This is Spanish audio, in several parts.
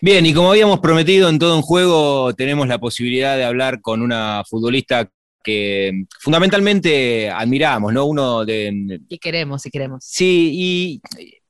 Bien, y como habíamos prometido en todo un juego, tenemos la posibilidad de hablar con una futbolista que fundamentalmente admiramos, ¿no? Uno de... Y queremos, y queremos. Sí, y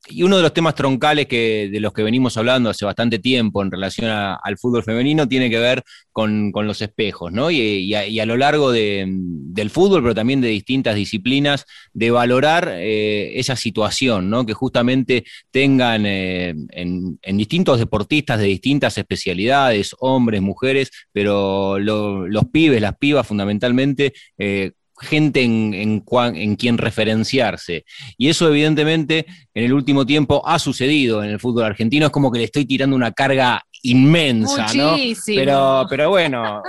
y uno de los temas troncales que, de los que venimos hablando hace bastante tiempo en relación al fútbol femenino tiene que ver con, los espejos, ¿no? Y, a, lo largo del fútbol, pero también de distintas disciplinas, de valorar eh, esa situación, ¿no? Que justamente tengan eh, en, distintos deportistas de distintas especialidades, hombres, mujeres, pero los pibes, las pibas fundamentalmente, eh, gente en, en, quien referenciarse. Y eso evidentemente en el último tiempo ha sucedido en el fútbol argentino. Es como que le estoy tirando una carga inmensa, ¿no? Pero, pero bueno,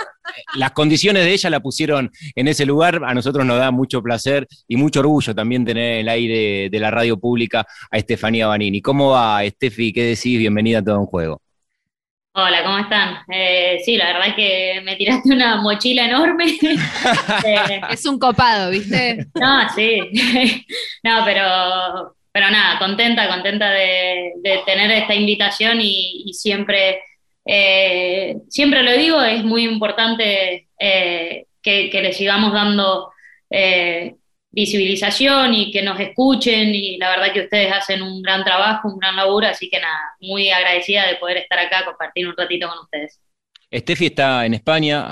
las condiciones de ella la pusieron en ese lugar. A nosotros nos da mucho placer y mucho orgullo también tener el aire de la radio pública a Estefanía Banini. ¿Cómo va, Estefi? ¿Qué decís? Bienvenida a todo un juego. Hola, ¿cómo están? Eh, sí, la verdad es que me tiraste una mochila enorme. Eh, es un copado, ¿viste? No, sí. no, pero, pero nada, contenta, contenta de, tener esta invitación y, siempre, eh, siempre lo digo, es muy importante que, que, le sigamos dando visibilización y que nos escuchen y la verdad que ustedes hacen un gran trabajo, un gran laburo, así que nada, muy agradecida de poder estar acá, compartir un ratito con ustedes. Steffi está en España.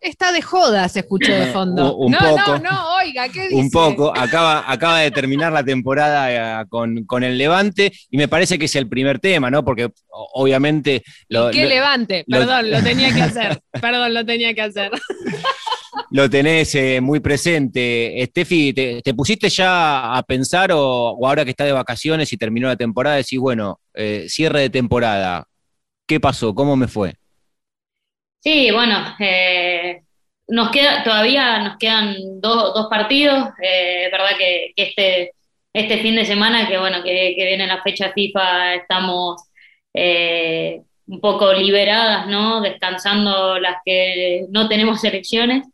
está de joda, se escuchó de fondo. un no, poco, no, no, oiga, ¿qué dice? Un poco. Acaba, acaba de terminar la temporada eh, con, el Levante y me parece que es el primer tema, ¿no? Porque obviamente. Lo, ¿Qué Levante? Perdón, lo tenía que hacer. Perdón, lo tenía que hacer lo tenés eh, muy presente. Steffi, te, pusiste ya a pensar o, ahora que está de vacaciones y terminó la temporada, decís, bueno, eh, cierre de temporada, ¿qué pasó? ¿Cómo me fue? Sí, bueno, eh, nos queda, todavía nos quedan dos, partidos. es verdad que, este, este fin de semana, que bueno, que, que viene la fecha FIFA, estamos un poco liberadas, ¿no? Descansando las que no tenemos elecciones.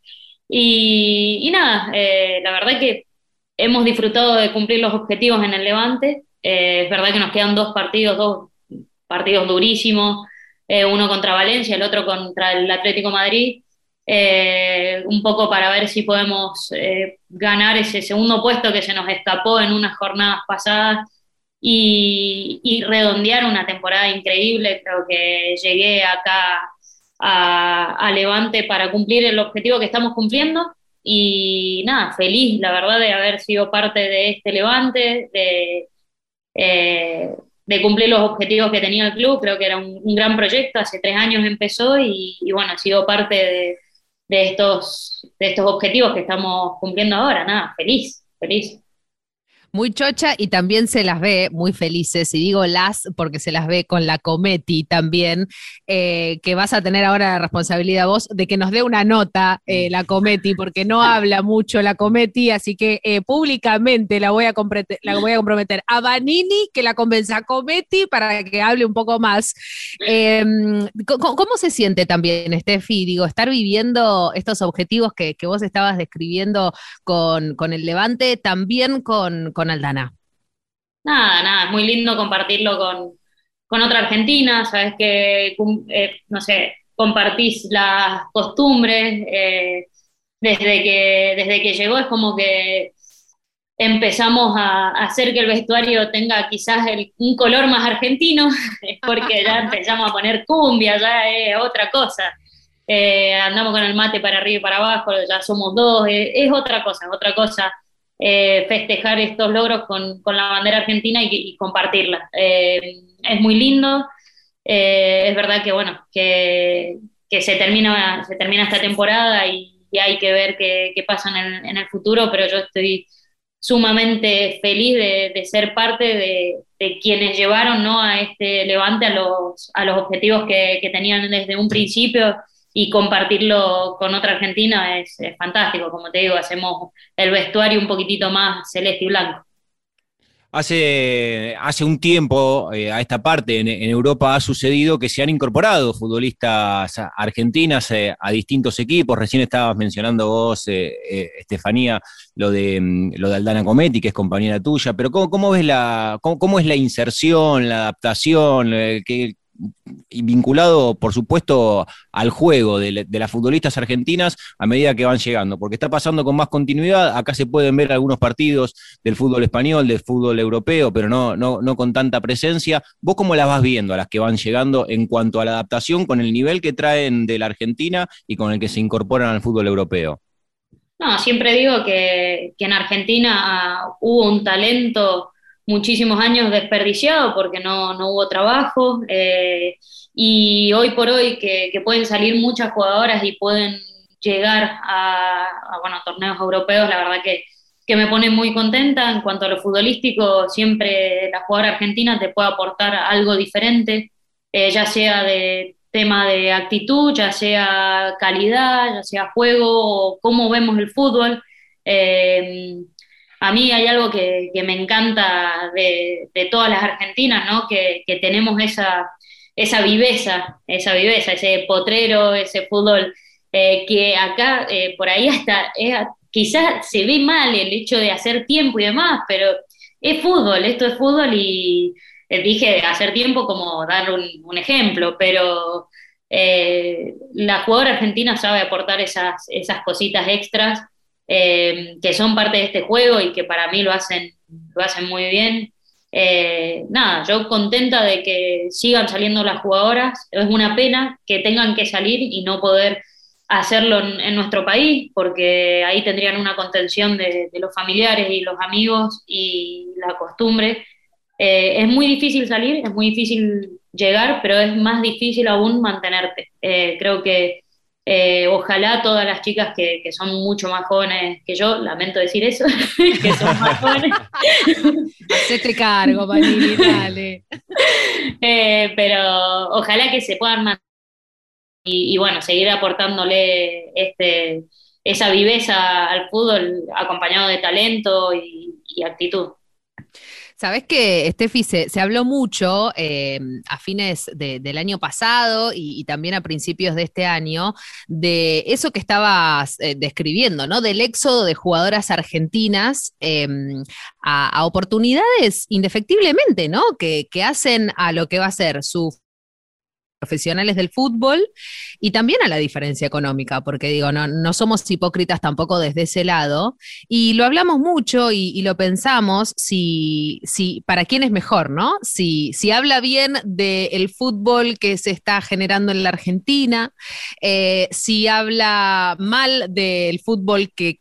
Y, nada, eh, la verdad que hemos disfrutado de cumplir los objetivos en el Levante. Eh, es verdad que nos quedan dos partidos, dos partidos durísimos, eh, uno contra Valencia, el otro contra el Atlético Madrid. un poco para ver si podemos ganar ese segundo puesto que se nos escapó en unas jornadas pasadas y, y redondear una temporada increíble. Creo que llegué acá a, Levante para cumplir el objetivo que estamos cumpliendo. Y nada, feliz, la verdad, de haber sido parte de este Levante, de, eh, de cumplir los objetivos que tenía el club. Creo que era un, gran proyecto, hace tres años empezó y, y bueno, ha sido parte de, de, estos, de estos objetivos que estamos cumpliendo ahora. Nada, feliz, feliz muy chocha y también se las ve muy felices, y digo las porque se las ve con la Cometi también, eh, que vas a tener ahora la responsabilidad vos de que nos dé una nota eh, la Cometi, porque no habla mucho la Cometi, así que eh, públicamente la voy, a la voy a comprometer a Vanini que la convenza a Cometi para que hable un poco más. Em, ¿cómo, se siente también, Steffi, digo, estar viviendo estos objetivos que, vos estabas describiendo con, con el Levante, también con con Aldana? Nada, nada, es muy lindo compartirlo con, otra argentina, sabes que, eh, no sé, compartís las costumbres, eh, desde, que, desde que llegó es como que empezamos a, hacer que el vestuario tenga quizás un color más argentino, porque ya empezamos a poner cumbia, ya es otra cosa. Eh, andamos con el mate para arriba y para abajo, ya somos dos, es otra cosa, otra cosa eh, festejar estos logros con, con, la bandera argentina y, compartirla. Eh, es muy lindo, eh, es verdad que bueno, que, que, se, termina, se termina esta temporada y, hay que ver qué, qué pasa en el, en el, futuro, pero yo estoy sumamente feliz de, de ser parte de, de, quienes llevaron ¿no? a este levante a los, a los objetivos que, que tenían desde un principio y compartirlo con otra argentina es, fantástico. Como te digo, hacemos el vestuario un poquitito más celeste y blanco. Hace, hace un tiempo eh, a esta parte en, Europa ha sucedido que se han incorporado futbolistas argentinas eh, a distintos equipos. Recién estabas mencionando vos, eh, Estefanía, lo de, mm, lo de Aldana Cometti, que es compañera tuya, pero ¿cómo, cómo ves la, cómo, es la inserción, la adaptación? Que, y vinculado, por supuesto, al juego de, las futbolistas argentinas a medida que van llegando, porque está pasando con más continuidad. Acá se pueden ver algunos partidos del fútbol español, del fútbol europeo, pero no, no, no con tanta presencia. ¿Vos cómo las vas viendo a las que van llegando en cuanto a la adaptación con el nivel que traen de la Argentina y con el que se incorporan al fútbol europeo? No, siempre digo que, en Argentina ah, hubo un talento muchísimos años desperdiciado porque no, hubo trabajo eh, y hoy por hoy que, pueden salir muchas jugadoras y pueden llegar a, bueno, torneos europeos, la verdad que, me pone muy contenta. En cuanto a lo futbolístico, siempre la jugadora argentina te puede aportar algo diferente, eh, ya sea de tema de actitud, ya sea calidad, ya sea juego, o cómo vemos el fútbol. Eh, a mí hay algo que, me encanta de, todas las argentinas, ¿no? Que, tenemos esa, esa viveza, esa viveza, ese potrero, ese fútbol, eh, que acá eh, por ahí hasta quizás se ve mal el hecho de hacer tiempo y demás, pero es fútbol, esto es fútbol y eh, dije hacer tiempo como dar un, ejemplo, pero la jugadora argentina sabe aportar esas, esas cositas extras eh, que son parte de este juego y que para mí lo hacen, lo hacen muy bien. Eh, nada, yo contenta de que sigan saliendo las jugadoras. Es una pena que tengan que salir y no poder hacerlo en, nuestro país, porque ahí tendrían una contención de, los familiares y los amigos y la costumbre. Eh, es muy difícil salir, es muy difícil llegar, pero es más difícil aún mantenerte. creo que eh, ojalá todas las chicas que, son mucho más jóvenes que yo, lamento decir eso, que son más jóvenes. Hacete cargo, Panini, dale. Eh, pero ojalá que se puedan mantener y, bueno, seguir aportándole este, esa viveza al fútbol acompañado de talento y actitud. Sabes que, Steffi, se, habló mucho em, a fines del año pasado y, también a principios de este año de eso que estabas eh, describiendo, ¿no? Del éxodo de jugadoras argentinas em, a, oportunidades indefectiblemente, ¿no? Que, que hacen a lo que va a ser su profesionales del fútbol y también a la diferencia económica, porque digo, no, no somos hipócritas tampoco desde ese lado, y lo hablamos mucho y, lo pensamos si, si para quién es mejor, ¿no? Si, si habla bien del fútbol que se está generando en la Argentina, eh, si habla mal del fútbol que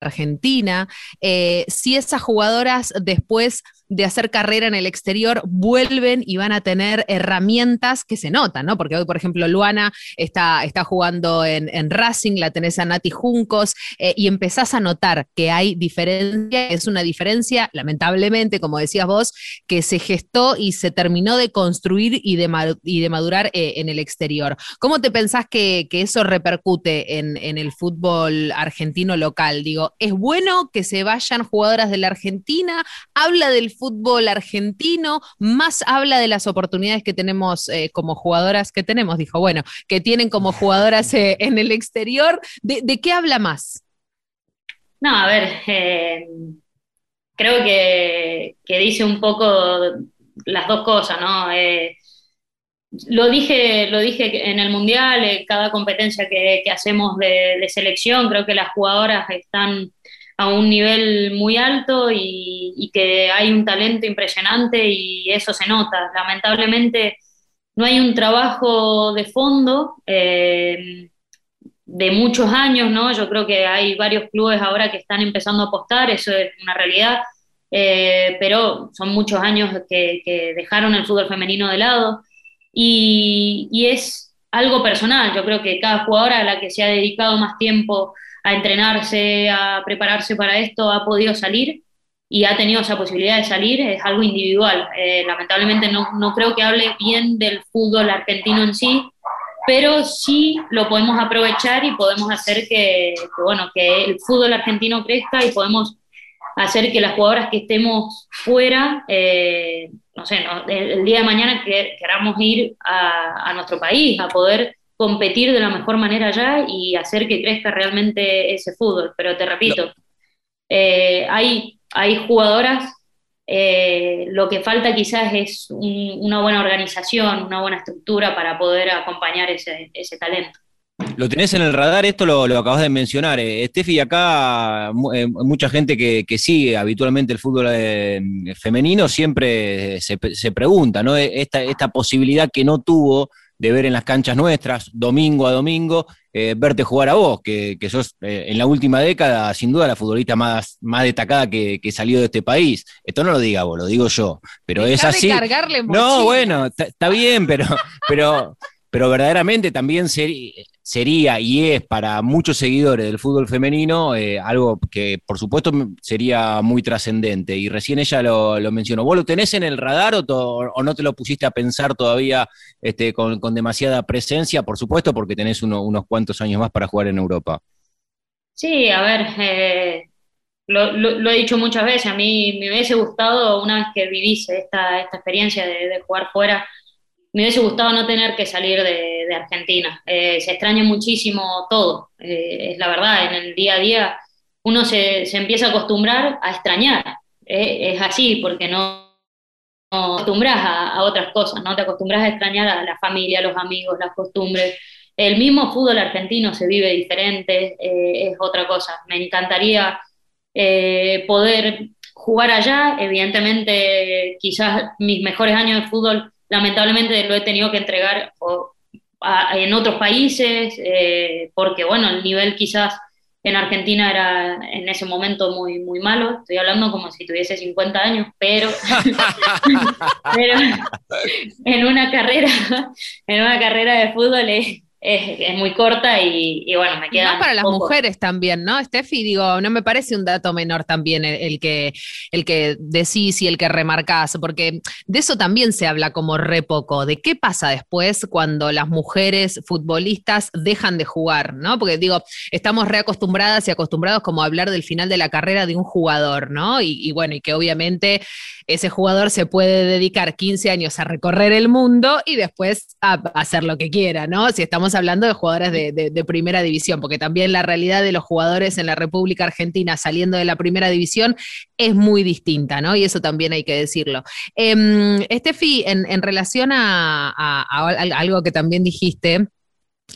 Argentina, eh, si esas jugadoras después de hacer carrera en el exterior vuelven y van a tener herramientas que se notan, ¿no? Porque hoy, por ejemplo, Luana está, está jugando en, Racing, la tenés a Nati Juncos, eh, y empezás a notar que hay diferencia, es una diferencia, lamentablemente, como decías vos, que se gestó y se terminó de construir y de, y de madurar eh, en el exterior. ¿Cómo te pensás que, eso repercute en, en el fútbol argentino local? Digo, ¿es bueno que se vayan jugadoras de la Argentina? ¿Habla del fútbol argentino, más habla de las oportunidades que tenemos eh, como jugadoras que tenemos, dijo, bueno, que tienen como jugadoras eh, en el exterior. ¿De, qué habla más? No, a ver, eh, creo que, dice un poco las dos cosas, ¿no? lo dije, lo dije en el Mundial, cada competencia que, hacemos de, selección, creo que las jugadoras están a un nivel muy alto y, que hay un talento impresionante y eso se nota. Lamentablemente no hay un trabajo de fondo eh, de muchos años, ¿no? Yo creo que hay varios clubes ahora que están empezando a apostar, eso es una realidad, eh, pero son muchos años que, dejaron el fútbol femenino de lado y, y es algo personal, yo creo que cada jugadora a la que se ha dedicado más tiempo a entrenarse, a prepararse para esto, ha podido salir y ha tenido esa posibilidad de salir, es algo individual. Eh, lamentablemente no, no, creo que hable bien del fútbol argentino en sí, pero sí lo podemos aprovechar y podemos hacer que, bueno, que el fútbol argentino crezca y podemos hacer que las jugadoras que estemos fuera, eh, no sé, el, día de mañana que, queramos ir a, a nuestro país, a poder competir de la mejor manera allá y hacer que crezca realmente ese fútbol. Pero te repito, eh, hay, hay jugadoras Eh, lo que falta quizás es una buena organización, una buena estructura para poder acompañar ese, talento. Lo tenés en el radar, esto lo, acabas de mencionar. Eh, Steffi, acá eh, mucha gente que, sigue habitualmente el fútbol femenino siempre se, pregunta, ¿no? Esta, esta posibilidad que no tuvo de ver en las canchas nuestras, domingo a domingo, eh, verte jugar a vos, que, sos eh, en la última década, sin duda, la futbolista más, más destacada que, salió de este país. Esto no lo diga vos, lo digo yo. Pero es así. no, bueno, está bien, pero, pero, pero verdaderamente también sería y es para muchos seguidores del fútbol femenino eh, algo que por supuesto sería muy trascendente. Y recién ella lo, mencionó. ¿Vos lo tenés en el radar o, no te lo pusiste a pensar todavía este, con, demasiada presencia? Por supuesto, porque tenés unos cuantos años más para jugar en Europa. Sí, a ver, eh, lo, he dicho muchas veces, a mí me hubiese gustado una vez que vivís esta, experiencia de jugar fuera me hubiese gustado no tener que salir de, Argentina. Eh, se extraña muchísimo todo, eh, es la verdad, en el día a día uno se, empieza a acostumbrar a extrañar, eh, es así, porque no, no acostumbras a, otras cosas, no te acostumbras a extrañar a la familia, a los amigos, las costumbres. El mismo fútbol argentino se vive diferente, es otra cosa. Me encantaría poder jugar allá, evidentemente quizás mis mejores años de fútbol lamentablemente lo he tenido que entregar en otros países, eh, porque bueno, el nivel quizás en Argentina era en ese momento muy, muy malo, estoy hablando como si tuviese 50 años, pero, pero en una carrera, en una carrera de fútbol es, muy corta y, bueno, me queda. Más para las mujeres también, ¿no, Steffi? Digo, no me parece un dato menor también el, que, el que decís y el que remarcás, porque de eso también se habla como re poco, de qué pasa después cuando las mujeres futbolistas dejan de jugar, ¿no? Porque digo, estamos reacostumbradas y acostumbrados como a hablar del final de la carrera de un jugador, ¿no? Y, y bueno, y que obviamente ese jugador se puede dedicar 15 años a recorrer el mundo y después a, hacer lo que quiera, ¿no? Si estamos hablando de jugadores de, primera división, porque también la realidad de los jugadores en la República Argentina saliendo de la primera división es muy distinta, ¿no? Y eso también hay que decirlo. Eh, Estefi, en, relación a, algo que también dijiste,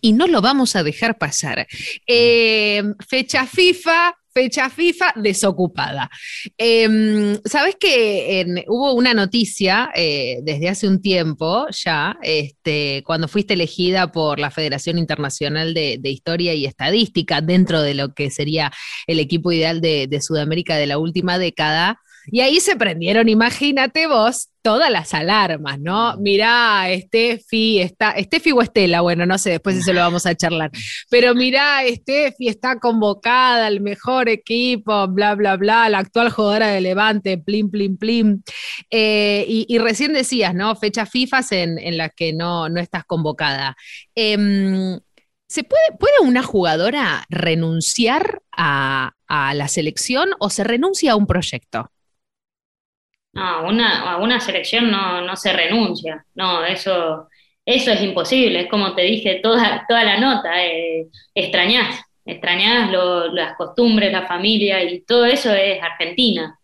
y no lo vamos a dejar pasar. Em, fecha FIFA, fecha FIFA desocupada. Em, Sabes que hubo una noticia eh, desde hace un tiempo ya, este, cuando fuiste elegida por la Federación Internacional de, Historia y Estadística dentro de lo que sería el equipo ideal de Sudamérica de la última década. Y ahí se prendieron, imagínate vos, todas las alarmas, ¿no? Mirá, Steffi, está, Steffi o Estela, bueno, no sé, después eso lo vamos a charlar. Pero mirá, Steffi está convocada al mejor equipo, bla, bla, bla, la actual jugadora de Levante, plim, plim, plim. Eh, y, recién decías, ¿no? Fechas FIFA en, en las que no, no estás convocada. Em, ¿Se puede, puede una jugadora renunciar a, a la selección o se renuncia a un proyecto? No, una, a una selección no, no se renuncia, no, eso, eso es imposible, es como te dije toda, toda la nota, eh, extrañás, extrañás las costumbres, la familia y todo eso es Argentina.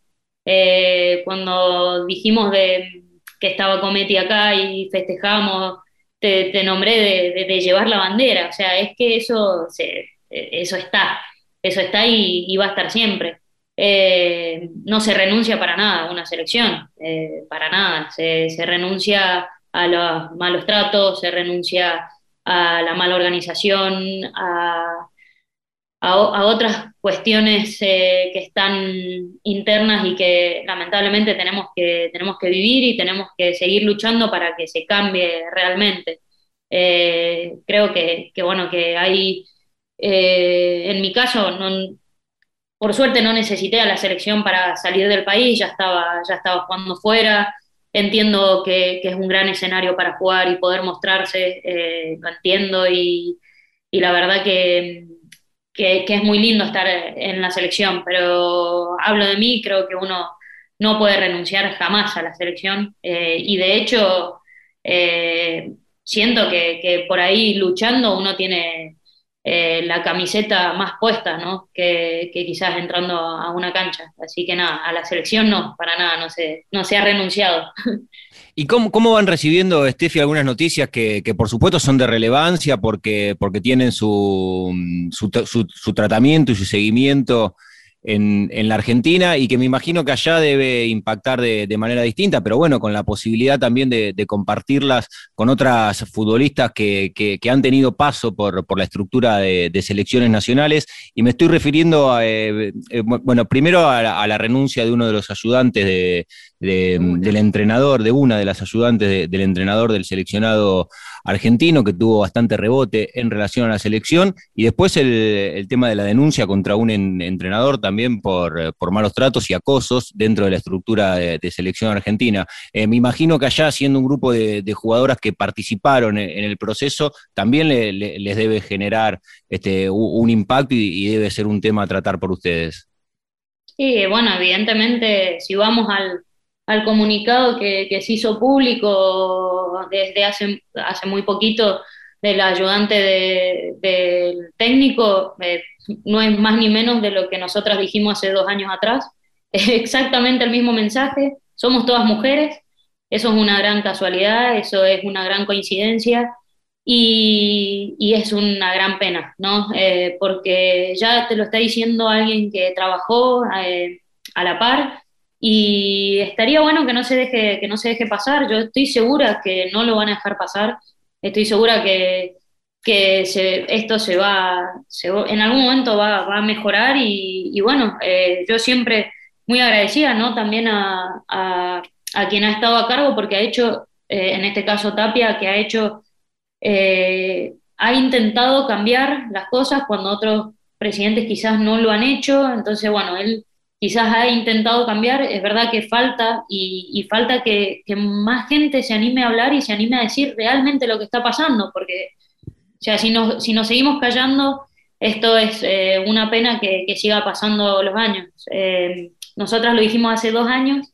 Eh, cuando dijimos de, que estaba Cometi acá y festejamos, te, te nombré de, llevar la bandera, o sea, es que eso, eso está, eso está y va a estar siempre. Eh, no se renuncia para nada a una selección, eh, para nada. Se, renuncia a los malos tratos, se renuncia a la mala organización, a, otras cuestiones eh, que están internas y que lamentablemente tenemos que, tenemos que vivir y tenemos que seguir luchando para que se cambie realmente. creo que, que, bueno, que hay, en mi caso, no, por suerte no necesité a la selección para salir del país, ya estaba, ya estaba jugando fuera. Entiendo que, es un gran escenario para jugar y poder mostrarse, eh, lo entiendo y, la verdad que, es muy lindo estar en la selección, pero hablo de mí, creo que uno no puede renunciar jamás a la selección eh, y de hecho eh, siento que, que, por ahí luchando uno tiene eh, la camiseta más puesta, ¿no? Que, quizás entrando a una cancha. Así que nada, a la selección no, para nada, no se, no se ha renunciado. ¿Y cómo, cómo van recibiendo, Steffi, algunas noticias que, por supuesto son de relevancia porque, porque tienen su, su tratamiento y su seguimiento en, la Argentina y que me imagino que allá debe impactar de, manera distinta, pero bueno, con la posibilidad también de, compartirlas con otras futbolistas que, han tenido paso por, la estructura de, selecciones nacionales. Y me estoy refiriendo, eh, eh, bueno, primero a la, renuncia de uno de los ayudantes del entrenador, de una de las ayudantes del entrenador del seleccionado argentino, que tuvo bastante rebote en relación a la selección, y después el, tema de la denuncia contra un entrenador también por, por, malos tratos y acosos dentro de la estructura de, selección argentina. Eh, me imagino que allá, siendo un grupo de, jugadoras que participaron en, el proceso, también les debe generar este, un impacto y, debe ser un tema a tratar por ustedes. Sí, bueno, evidentemente, si vamos al, al comunicado que, se hizo público desde hace, hace muy poquito del ayudante del técnico, eh, no es más ni menos de lo que nosotras dijimos hace dos años atrás. Es exactamente el mismo mensaje, somos todas mujeres, eso es una gran casualidad, eso es una gran coincidencia y, es una gran pena, ¿no? Eh, porque ya te lo está diciendo alguien que trabajó eh, a la par y estaría bueno que no se deje, que no se deje pasar. Yo estoy segura que no lo van a dejar pasar. Estoy segura que, que esto se va, en algún momento va, a mejorar y, bueno, eh, yo siempre muy agradecida, ¿no? También a, a, quien ha estado a cargo porque ha hecho, eh, en este caso Tapia, que ha hecho, eh, ha intentado cambiar las cosas cuando otros presidentes quizás no lo han hecho. Entonces, bueno, él quizás ha intentado cambiar, es verdad que falta y, falta que, más gente se anime a hablar y se anime a decir realmente lo que está pasando, porque o sea, si, nos, si nos seguimos callando, esto es eh, una pena que, siga pasando los años. Eh, nosotras lo dijimos hace dos años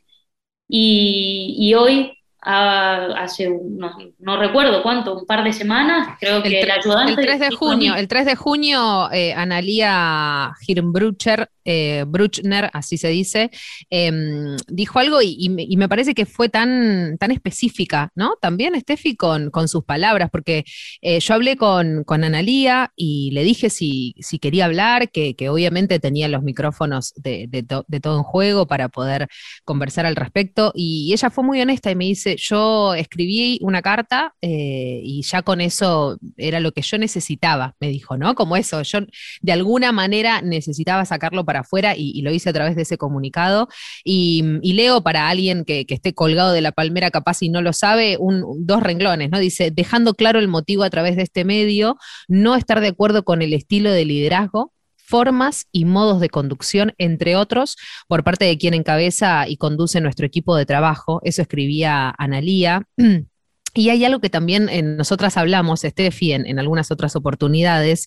y, y hoy hace, no, no, recuerdo cuánto, un par de semanas, creo que el, ayudante... El 3 de junio, el 3 de junio, eh, Analia Hirnbrucher, eh, Bruchner, así se dice, em, dijo algo y, me parece que fue tan, tan específica, ¿no? También, Steffi, con, con sus palabras, porque eh, yo hablé con, con Analía y le dije si, si quería hablar, que, obviamente tenía los micrófonos de, de, todo en juego para poder conversar al respecto, y ella fue muy honesta y me dice, yo escribí una carta eh, y ya con eso era lo que yo necesitaba, me dijo, ¿no? Como eso, yo de alguna manera necesitaba sacarlo para afuera y, lo hice a través de ese comunicado. Y, leo para alguien que, esté colgado de la palmera capaz y no lo sabe, dos renglones, ¿no? Dice, dejando claro el motivo a través de este medio, no estar de acuerdo con el estilo de liderazgo formas y modos de conducción, entre otros, por parte de quien encabeza y conduce nuestro equipo de trabajo. Eso escribía Analía. Y hay algo que también nosotras hablamos, Steffi, en, en algunas otras oportunidades,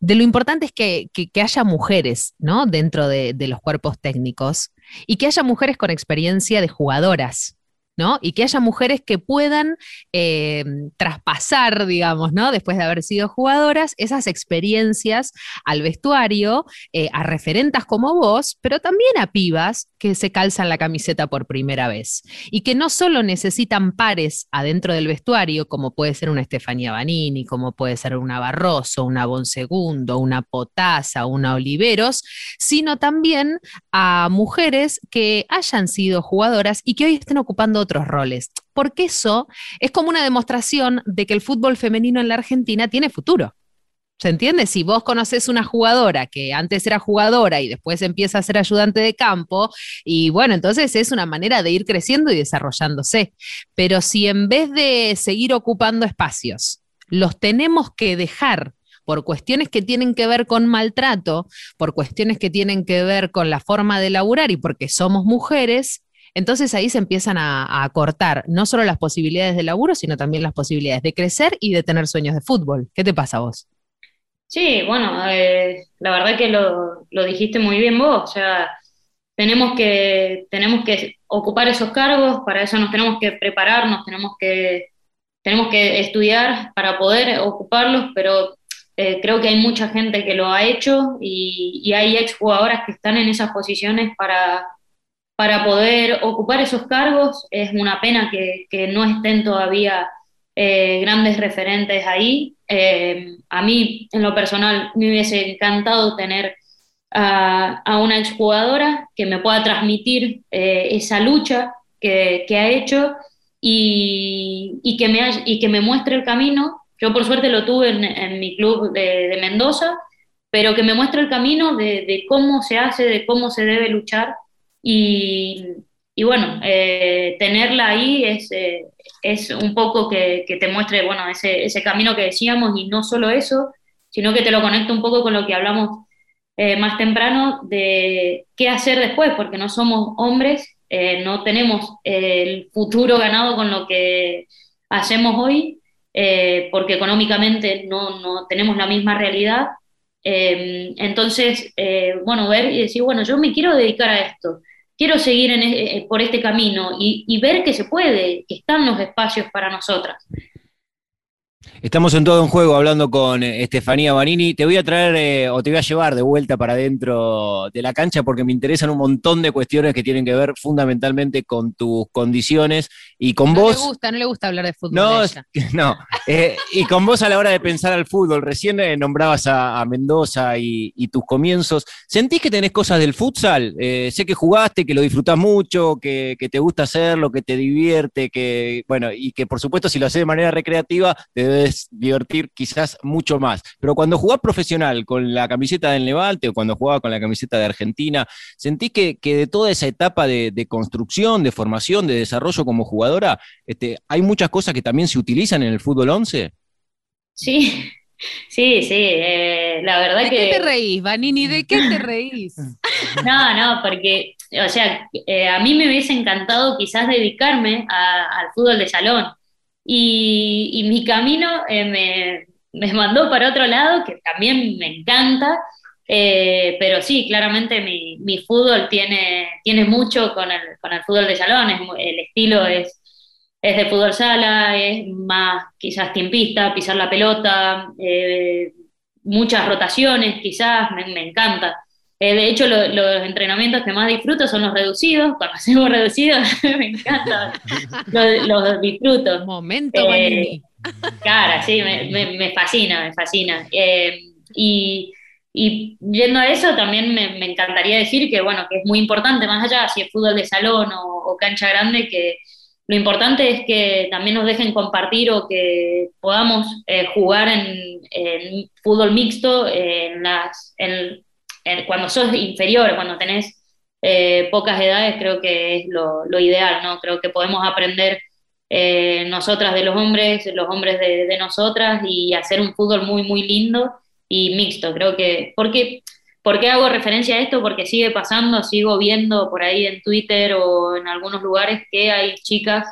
de lo importante es que, haya mujeres ¿no? dentro de, de, los cuerpos técnicos y que haya mujeres con experiencia de jugadoras, y que haya mujeres que puedan eh, traspasar, digamos, ¿no? Después de haber sido jugadoras, esas experiencias al vestuario, eh, a referentas como vos, pero también a pibas que se calzan la camiseta por primera vez. Y que no solo necesitan pares adentro del vestuario, como puede ser una Estefanía Banini, como puede ser una Barroso, una Bonsegundo, una Potasa, una Oliveros, sino también a mujeres que hayan sido jugadoras y que hoy estén ocupando otros roles, porque eso es como una demostración de que el fútbol femenino en la Argentina tiene futuro. ¿Se entiende? Si vos conoces una jugadora que antes era jugadora y después empieza a ser ayudante de campo, y bueno, entonces es una manera de ir creciendo y desarrollándose. Pero si en vez de seguir ocupando espacios, los tenemos que dejar por cuestiones que tienen que ver con maltrato, por cuestiones que tienen que ver con la forma de laburar y porque somos mujeres, entonces ahí se empiezan a, cortar no solo las posibilidades de laburo, sino también las posibilidades de crecer y de tener sueños de fútbol. ¿Qué te pasa a vos? Sí, bueno, eh, la verdad que lo, dijiste muy bien vos, o sea, tenemos que, tenemos que ocupar esos cargos, para eso nos tenemos que prepararnos, tenemos que, tenemos que estudiar para poder ocuparlos, pero eh, creo que hay mucha gente que lo ha hecho y, y hay exjugadoras que están en esas posiciones para, para poder ocupar esos cargos. Es una pena que, no estén todavía eh, grandes referentes ahí. Eh, a mí, en lo personal, me hubiese encantado tener a, una exjugadora que me pueda transmitir esa lucha que, ha hecho y, que me, muestre el camino. Yo por suerte lo tuve en, mi club de, Mendoza, pero que me muestre el camino de, cómo se hace, de cómo se debe luchar. Y, y bueno, eh, tenerla ahí es, eh, es un poco que, que, te muestre bueno, ese, ese camino que decíamos y no solo eso, sino que te lo conecta un poco con lo que hablamos eh, más temprano de qué hacer después, porque no somos hombres no tenemos el futuro ganado con lo que hacemos hoy, porque económicamente no, no, tenemos la misma realidad. Entonces, bueno, ver y decir, bueno, yo me quiero dedicar a esto, quiero seguir en, eh, por este camino y, y ver que se puede, que están los espacios para nosotras. Estamos en todo un juego hablando con eh, Estefanía Banini. Te voy a traer eh, o te voy a llevar de vuelta para dentro de la cancha porque me interesan un montón de cuestiones que tienen que ver fundamentalmente con tus condiciones y con no vos. No le gusta, no le gusta hablar de fútbol. No, no. Eh, y con vos a la hora de pensar al fútbol. Recién eh, nombrabas a, a Mendoza y, y, tus comienzos. ¿Sentís que tenés cosas del futsal? Sé que jugaste, que lo disfrutás mucho, que, que, te gusta hacerlo, que te divierte, que, bueno, y que por supuesto si lo haces de manera recreativa te debes divertir quizás mucho más. Pero cuando jugás profesional con la camiseta del Levante o cuando jugabas con la camiseta de Argentina, ¿sentís que, que de toda esa etapa de, de, construcción, de formación, de desarrollo como jugadora, este, hay muchas cosas que también se utilizan en el fútbol 11? Sí, Sí, sí, eh, la verdad ¿De que... ¿De qué te reís, Vanini? ¿De qué te reís? No, no, porque, o sea, eh, a mí me hubiese encantado quizás dedicarme a, al fútbol de salón, y, mi camino eh, me, me, mandó para otro lado, que también me encanta, eh, pero sí, claramente mi, mi, fútbol tiene, tiene mucho con el, con el fútbol de salón, el estilo es, es de fútbol sala, es más quizás tiempista, pisar la pelota, eh, muchas rotaciones quizás, me encanta. Eh, de hecho, lo, los entrenamientos que más disfruto son los reducidos. Cuando hacemos reducidos, me encanta. Los, los disfruto. Momento, eh, Cara, sí, me, me, me, fascina, me fascina. Eh, y, y, yendo a eso, también me, me, encantaría decir que, bueno, que es muy importante, más allá si es fútbol de salón o, o cancha grande, que lo importante es que también nos dejen compartir o que podamos eh, jugar en, en, fútbol mixto en las. En, cuando sos inferior, cuando tenés eh, pocas edades, creo que es lo, lo, ideal, ¿no? Creo que podemos aprender eh, nosotras de los hombres, los hombres de, de, nosotras y hacer un fútbol muy, muy lindo y mixto. Creo que, porque, ¿por qué hago referencia a esto? Porque sigue pasando, sigo viendo por ahí en Twitter o en algunos lugares que hay chicas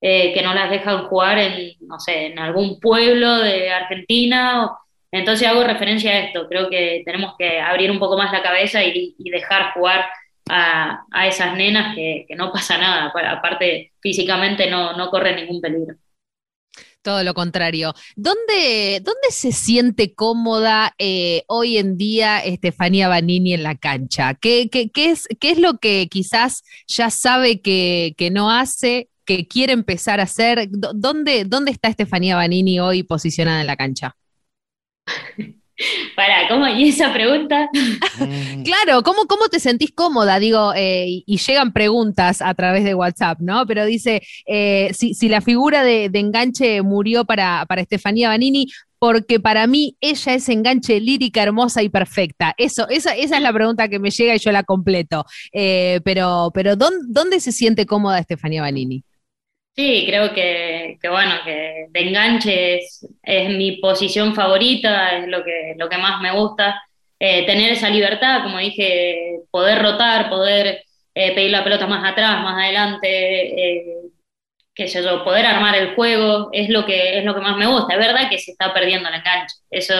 eh, que no las dejan jugar en, no sé, en algún pueblo de Argentina o, entonces hago referencia a esto, creo que tenemos que abrir un poco más la cabeza y, dejar jugar a, a esas nenas que, que, no pasa nada, aparte físicamente no, no corre ningún peligro. Todo lo contrario. ¿Dónde, dónde se siente cómoda eh, hoy en día Estefanía Banini en la cancha? ¿Qué, qué, qué, es, qué es lo que quizás ya sabe que, que no hace, que quiere empezar a hacer? ¿Dónde, ¿Dónde está Estefanía Banini hoy posicionada en la cancha? Para, ¿cómo? ¿Y esa pregunta? claro, ¿cómo, ¿cómo te sentís cómoda? Digo, eh, y, y, llegan preguntas a través de WhatsApp, ¿no? Pero dice, eh, si, si, la figura de, de, enganche murió para, para Estefanía Banini, porque para mí ella es enganche lírica, hermosa y perfecta. Eso, esa, esa es la pregunta que me llega y yo la completo. Eh, pero, pero ¿dónde, ¿dónde se siente cómoda Estefanía Banini? Sí, creo que, que, bueno, que de enganche es, mi posición favorita, es lo que, lo que más me gusta. Eh, tener esa libertad, como dije, poder rotar, poder eh, pedir la pelota más atrás, más adelante, eh, qué sé yo, poder armar el juego, es lo que, es lo que más me gusta. Es verdad que se está perdiendo el enganche, eso,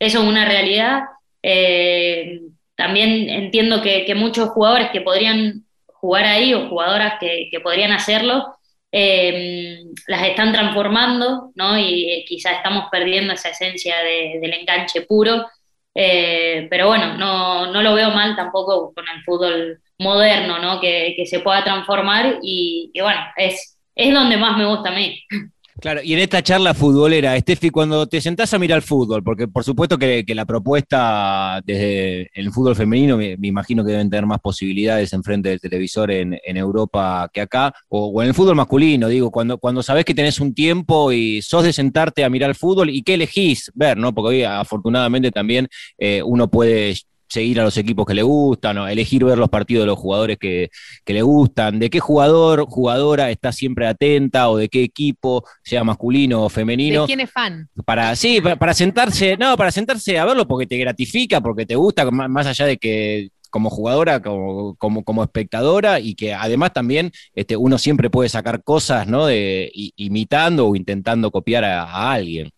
eso es una realidad. Eh, también entiendo que, que, muchos jugadores que podrían jugar ahí o jugadoras que, que podrían hacerlo, las están transformando, ¿no? Y quizás estamos perdiendo esa esencia del enganche puro. pero bueno, no, no, lo veo mal tampoco con el fútbol moderno, ¿no? Que, que se pueda transformar y, y bueno, es, es donde más me gusta a mí. Claro, y en esta charla futbolera, Steffi, cuando te sentás a mirar fútbol, porque por supuesto que, la propuesta desde el fútbol femenino, me, imagino que deben tener más posibilidades en frente del televisor en, Europa que acá, o, en el fútbol masculino, digo, cuando, cuando sabés que tenés un tiempo y sos de sentarte a mirar fútbol y qué elegís ver, ¿no? Porque hoy afortunadamente también eh, uno puede seguir a los equipos que le gustan, o elegir ver los partidos de los jugadores que, le gustan, de qué jugador, jugadora está siempre atenta, o de qué equipo, sea masculino o femenino. ¿De quién es fan? Para, sí, para, sentarse, no, para sentarse a verlo porque te gratifica, porque te gusta, más allá de que como jugadora, como, como, espectadora, y que además también este, uno siempre puede sacar cosas, ¿no? De, imitando o intentando copiar a, alguien.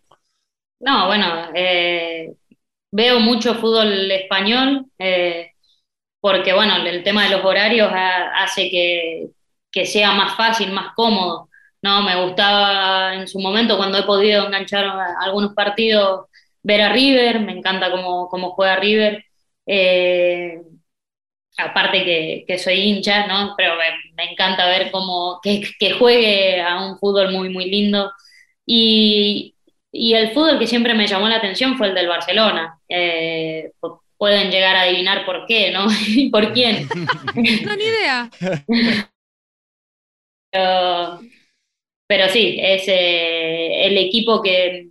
No, bueno, eh, veo mucho fútbol español, eh, porque bueno, el tema de los horarios hace que, sea más fácil, más cómodo. No, me gustaba en su momento cuando he podido enganchar algunos partidos ver a River, me encanta cómo, cómo juega River. Eh, aparte que, soy hincha, ¿no? Pero me, encanta ver cómo que, que, juegue a un fútbol muy, muy lindo. Y, y el fútbol que siempre me llamó la atención fue el del Barcelona. Eh, pueden llegar a adivinar por qué, ¿no? ¿Y por quién? no, ni idea. pero, sí, es eh, el equipo que,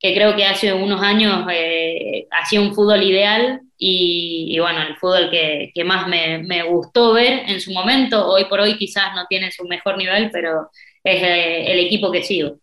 creo que hace unos años eh, hacía un fútbol ideal y, bueno, el fútbol que, más me, me, gustó ver en su momento, hoy por hoy quizás no tiene su mejor nivel, pero es el equipo que sigo.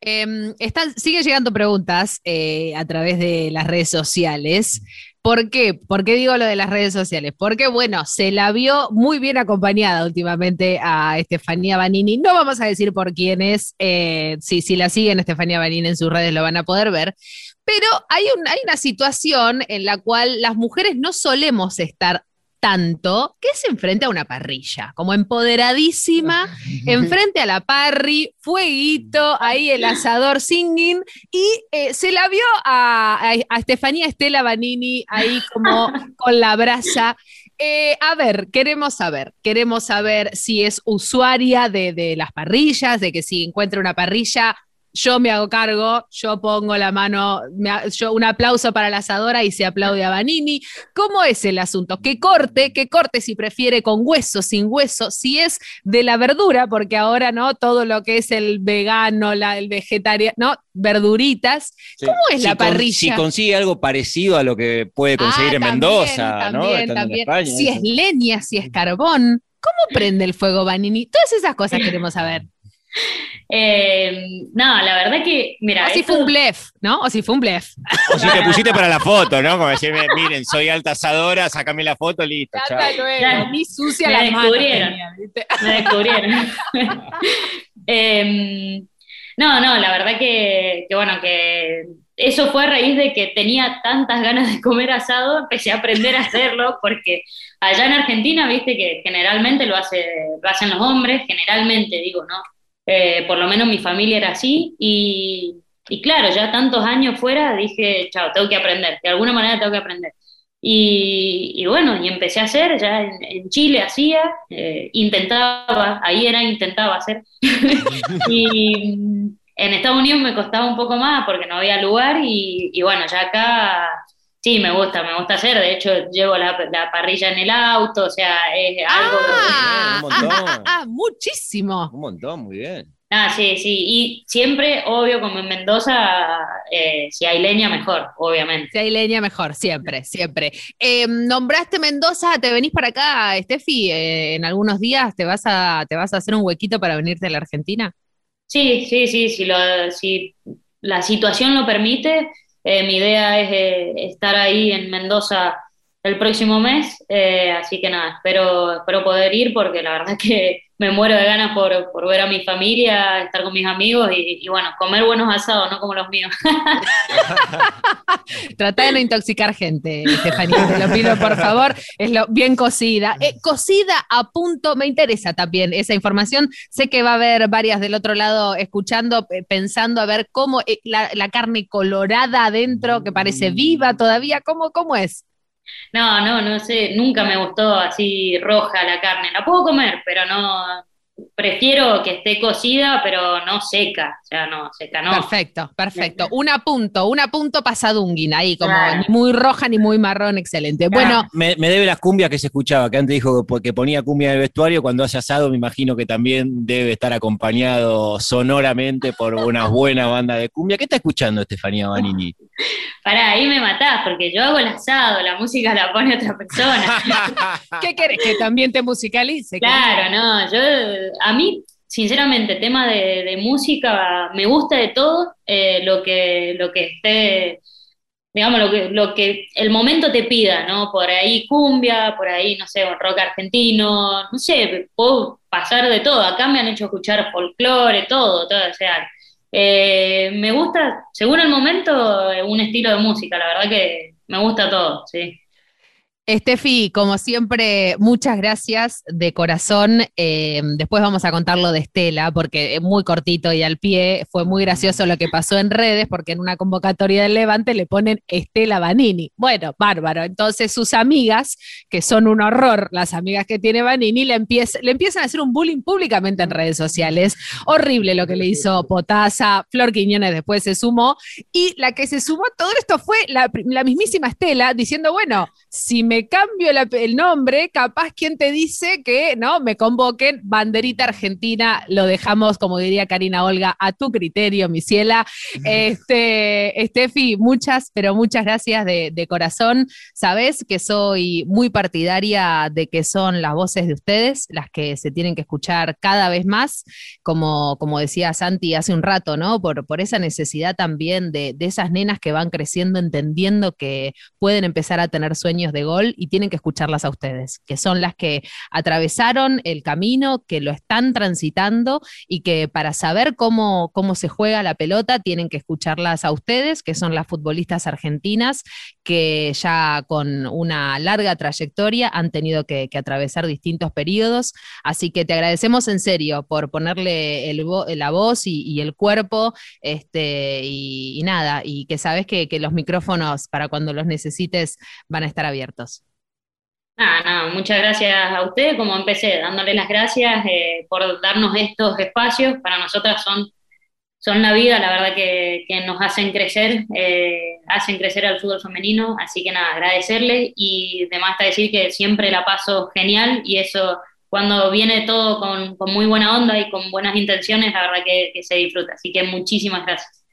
Eh, sigue llegando preguntas eh, a través de las redes sociales. ¿Por qué? ¿Por qué digo lo de las redes sociales? Porque, bueno, se la vio muy bien acompañada últimamente a Estefanía Banini. No vamos a decir por quién es, eh, si, si la siguen Estefanía Banini en sus redes lo van a poder ver, pero hay, hay una situación en la cual las mujeres no solemos estar tanto que se enfrenta a una parrilla, como empoderadísima, enfrente a la parry, fueguito, ahí el asador singing, y eh, se la vio a, Estefanía Estela Banini ahí como con la brasa. Eh, a ver, queremos saber, queremos saber si es usuaria de, de las parrillas, de que si encuentra una parrilla yo me hago cargo, yo pongo la mano, yo un aplauso para la asadora y se aplaude a Vanini. ¿Cómo es el asunto? ¿Qué corte? ¿Qué corte si prefiere con hueso, sin hueso? Si es de la verdura, porque ahora no todo lo que es el vegano, la, el vegetariano, no, verduritas. ¿Cómo es la parrilla? si consigue algo parecido a lo que puede conseguir en Mendoza, ¿no? si es leña, si es carbón. ¿Cómo prende el fuego Vanini? Todas esas cosas queremos saber. Eh, no, la verdad que, mira. O si fue un blef, ¿no? O si fue un blef. O si te pusiste para la foto, ¿no? Como decir, miren, soy alta asadora, sácame la foto, listo. Ya, Ni sucia la descubrieron. me descubrieron. Em, no, no, la verdad que, que, bueno, que eso fue a raíz de que tenía tantas ganas de comer asado, empecé a aprender a hacerlo, porque allá en Argentina, viste que generalmente lo, hace, lo hacen los hombres, generalmente digo, ¿no? Eh, por lo menos mi familia era así y, claro, ya tantos años fuera dije, chao, tengo que aprender, de alguna manera tengo que aprender. Y, bueno, y empecé a hacer, ya en, Chile hacía, eh, intentaba, ahí era intentaba hacer. y en Estados Unidos me costaba un poco más porque no había lugar y, y bueno, ya acá Sí, me gusta, me gusta hacer. De hecho, llevo la, parrilla en el auto, o sea, es algo. Ah, un montón. Ah, ah, muchísimo. Un montón, muy bien. Ah, sí, sí. Y siempre, obvio, como en Mendoza, eh, si hay leña, mejor, obviamente. Si hay leña, mejor, siempre, siempre. Em, nombraste Mendoza, ¿te venís para acá, Steffi? Eh, en algunos días te vas, a, te vas a hacer un huequito para venirte a la Argentina. Sí, sí, sí. Si, lo, si la situación lo permite, mi idea es eh, estar ahí en Mendoza el próximo mes, eh, así que nada, espero, espero poder ir porque la verdad que me muero de ganas por, por ver a mi familia, estar con mis amigos y, bueno, comer buenos asados, no como los míos. Trata de no intoxicar gente, Estefanía, te lo pido por favor, es lo bien cocida. Eh, cocida a punto, me interesa también esa información, sé que va a haber varias del otro lado escuchando, eh, pensando a ver cómo la, la, carne colorada adentro, que parece viva todavía, ¿cómo, cómo es? No, no, no sé, nunca me gustó así roja la carne. La puedo comer, pero no, prefiero que esté cocida, pero no seca, o sea, no, seca no. Perfecto, perfecto. Un punto, un punto pasadunguina, ahí como ni muy roja ni muy marrón, excelente. Bueno. Me, debe las cumbias que se escuchaba, que antes dijo que ponía cumbia en el vestuario, cuando hace asado me imagino que también debe estar acompañado sonoramente por una buena banda de cumbia. ¿Qué está escuchando Estefanía Banini? Pará, ahí me matás, porque yo hago el asado, la música la pone otra persona. ¿Qué querés? Que también te musicalice. Claro, no, yo, a mí, sinceramente, tema de, música, me gusta de todo, eh, lo, que, lo que esté, digamos, lo que, lo que el momento te pida, ¿no? Por ahí cumbia, por ahí, no sé, rock argentino, no sé, puedo pasar de todo. Acá me han hecho escuchar folclore, todo, todo, o sea, eh, me gusta, según el momento, un estilo de música, la verdad que me gusta todo, sí. Estefi, como siempre, muchas gracias de corazón. Eh, después vamos a contar lo de Estela, porque es muy cortito y al pie. Fue muy gracioso lo que pasó en redes, porque en una convocatoria del Levante le ponen Estela Banini. Bueno, bárbaro. Entonces sus amigas, que son un horror, las amigas que tiene Banini, le, le empiezan a hacer un bullying públicamente en redes sociales. Horrible lo que le hizo Potasa. Flor Quiñones después se sumó. Y la que se sumó a todo esto fue la, la mismísima Estela, diciendo, bueno, si me cambio el nombre, capaz quien te dice que no me convoquen, banderita argentina, lo dejamos, como diría Karina Olga, a tu criterio, mi ciela. Este, Estefi, muchas, pero muchas gracias de, corazón. Sabes que soy muy partidaria de que son las voces de ustedes las que se tienen que escuchar cada vez más, como, como decía Santi hace un rato, ¿no? Por, por esa necesidad también de, de esas nenas que van creciendo, entendiendo que pueden empezar a tener sueños de gol y tienen que escucharlas a ustedes, que son las que atravesaron el camino, que lo están transitando y que para saber cómo, cómo se juega la pelota tienen que escucharlas a ustedes, que son las futbolistas argentinas que ya con una larga trayectoria han tenido que, atravesar distintos periodos. Así que te agradecemos en serio por ponerle la voz y, el cuerpo este, y, nada, y que sabes que los micrófonos para cuando los necesites van a estar abiertos. Nada, nada, muchas gracias a usted, como empecé, dándole las gracias eh, por darnos estos espacios, para nosotras son, son la vida, la verdad que, nos hacen crecer, eh, hacen crecer al fútbol femenino, así que nada, agradecerle y demás está decir que siempre la paso genial y eso cuando viene todo con, muy buena onda y con buenas intenciones, la verdad que se disfruta, así que muchísimas gracias.